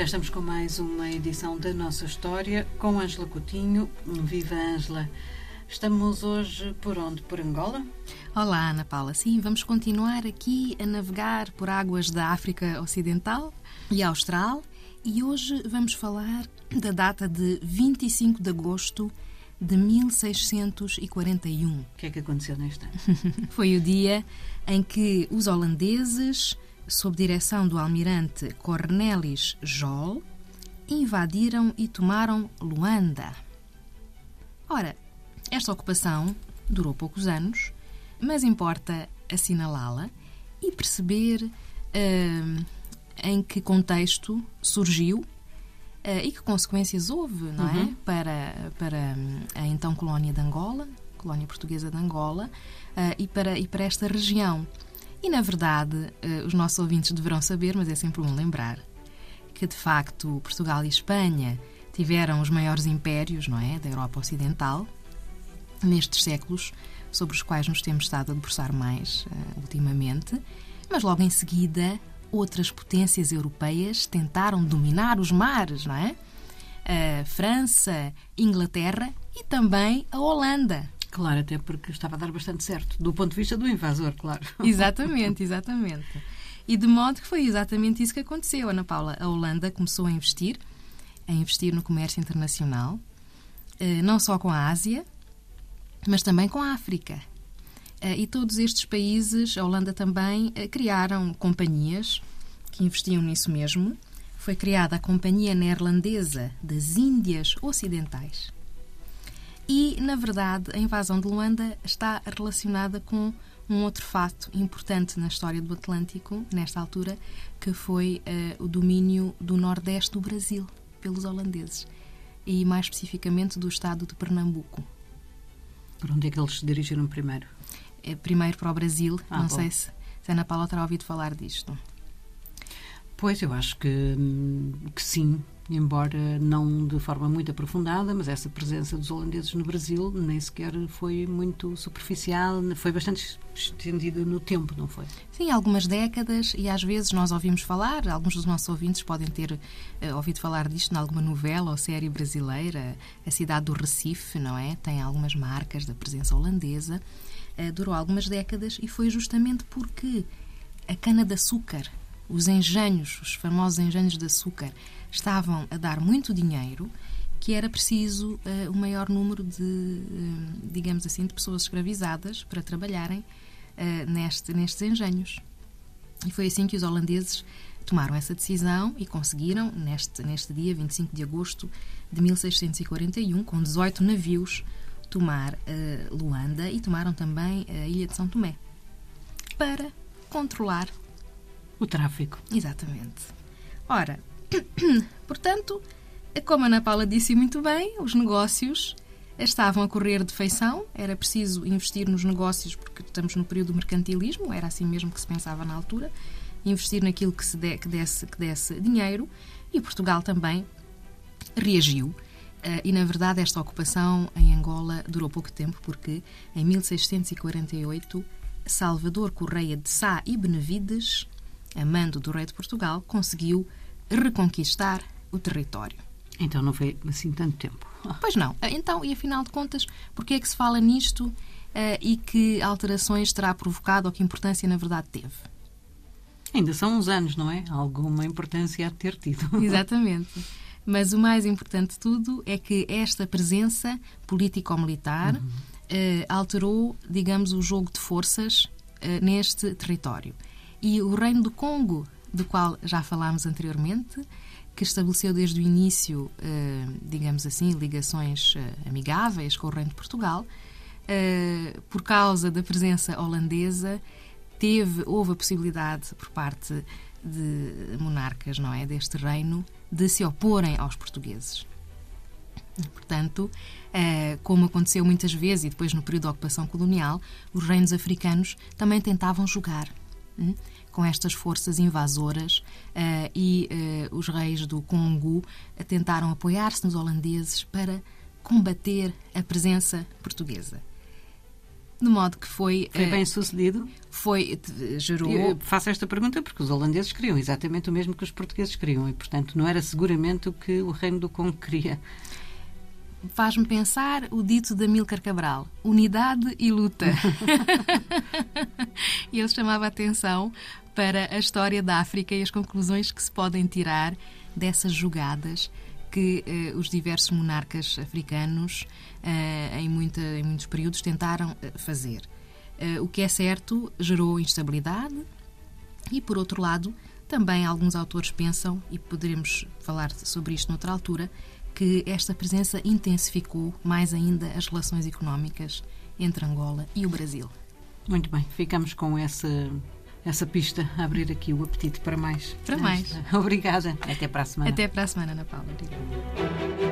Cá estamos com mais uma edição da nossa história com Ângela Coutinho. Viva Ângela! Estamos hoje por onde? Por Angola? Olá, Ana Paula. Sim, vamos continuar aqui a navegar por águas da África Ocidental e Austral e hoje vamos falar da data de 25 de agosto de 1641. O que é que aconteceu neste ano? Foi o dia em que os holandeses sob direção do almirante Cornelis Jol, invadiram e tomaram Luanda. Ora, esta ocupação durou poucos anos, mas importa assinalá-la e perceber uh, em que contexto surgiu uh, e que consequências houve, não é? uhum. é? Para, para a então colónia de Angola, colónia portuguesa de Angola, uh, e, para, e para esta região. E, na verdade, eh, os nossos ouvintes deverão saber, mas é sempre bom lembrar, que de facto Portugal e Espanha tiveram os maiores impérios, não é, da Europa Ocidental, nestes séculos sobre os quais nos temos estado a debruçar mais uh, ultimamente, mas logo em seguida outras potências europeias tentaram dominar os mares, não é? A França, Inglaterra e também a Holanda. Claro, até porque estava a dar bastante certo, do ponto de vista do invasor, claro. Exatamente, exatamente. E de modo que foi exatamente isso que aconteceu, Ana Paula. A Holanda começou a investir, a investir no comércio internacional, eh, não só com a Ásia, mas também com a África. Eh, e todos estes países, a Holanda também, eh, criaram companhias que investiam nisso mesmo. Foi criada a Companhia Neerlandesa das Índias Ocidentais. E, na verdade, a invasão de Luanda está relacionada com um outro fato importante na história do Atlântico, nesta altura, que foi uh, o domínio do nordeste do Brasil pelos holandeses e, mais especificamente, do estado de Pernambuco. Por onde é que eles se dirigiram primeiro? É, primeiro para o Brasil. Ah, Não bom. sei se, se a Ana Paula terá ouvido falar disto. Pois, eu acho que, que sim embora não de forma muito aprofundada, mas essa presença dos holandeses no Brasil nem sequer foi muito superficial, foi bastante estendida no tempo, não foi? Sim, algumas décadas e às vezes nós ouvimos falar, alguns dos nossos ouvintes podem ter uh, ouvido falar disto em alguma novela ou série brasileira, a cidade do Recife, não é? Tem algumas marcas da presença holandesa, uh, durou algumas décadas e foi justamente porque a cana-de-açúcar, os engenhos, os famosos engenhos de açúcar, estavam a dar muito dinheiro que era preciso uh, o maior número de, uh, digamos assim, de pessoas escravizadas para trabalharem uh, neste, nestes engenhos. E foi assim que os holandeses tomaram essa decisão e conseguiram, neste, neste dia, 25 de agosto de 1641, com 18 navios, tomar Luanda e tomaram também a ilha de São Tomé para controlar o tráfico. Exatamente. Ora, Portanto, como a Ana Paula disse muito bem, os negócios estavam a correr de feição, era preciso investir nos negócios porque estamos no período do mercantilismo, era assim mesmo que se pensava na altura, investir naquilo que, se de, que, desse, que desse dinheiro. E Portugal também reagiu. Uh, e, na verdade, esta ocupação em Angola durou pouco tempo, porque em 1648 Salvador Correia de Sá e Benevides, amando do rei de Portugal, conseguiu reconquistar o território. Então não foi assim tanto tempo. Pois não. Então, e afinal de contas, porquê é que se fala nisto uh, e que alterações terá provocado ou que importância na verdade teve? Ainda são uns anos, não é? Alguma importância a ter tido. Exatamente. Mas o mais importante de tudo é que esta presença político-militar uhum. uh, alterou, digamos, o jogo de forças uh, neste território. E o Reino do Congo do qual já falámos anteriormente, que estabeleceu desde o início, eh, digamos assim, ligações eh, amigáveis com o Reino de Portugal, eh, por causa da presença holandesa, teve, houve a possibilidade por parte de monarcas, não é, deste reino, de se oporem aos portugueses. Portanto, como aconteceu muitas vezes e depois no período da ocupação colonial, os reinos africanos também tentavam jogar. Hum? com estas forças invasoras uh, e uh, os reis do Congo tentaram apoiar-se nos holandeses para combater a presença portuguesa. de modo que foi... Foi eh, bem sucedido? Foi, gerou... Eu faço esta pergunta porque os holandeses queriam exatamente o mesmo que os portugueses queriam e, portanto, não era seguramente o que o Reino do Congo queria. Faz-me pensar o dito de Amílcar Cabral: unidade e luta. e ele chamava a atenção para a história da África e as conclusões que se podem tirar dessas jogadas que eh, os diversos monarcas africanos, eh, em, muita, em, muitos períodos, tentaram eh, fazer. Eh, o que é certo, gerou instabilidade e, por outro lado, também alguns autores pensam, e poderemos falar sobre isto noutra altura, que esta presença intensificou mais ainda as relações económicas entre Angola e o Brasil. Muito bem, ficamos com essa essa pista a abrir aqui o apetite para mais. Para mais. Obrigada. Até para a semana. Até para a semana, Ana Paula. Obrigada.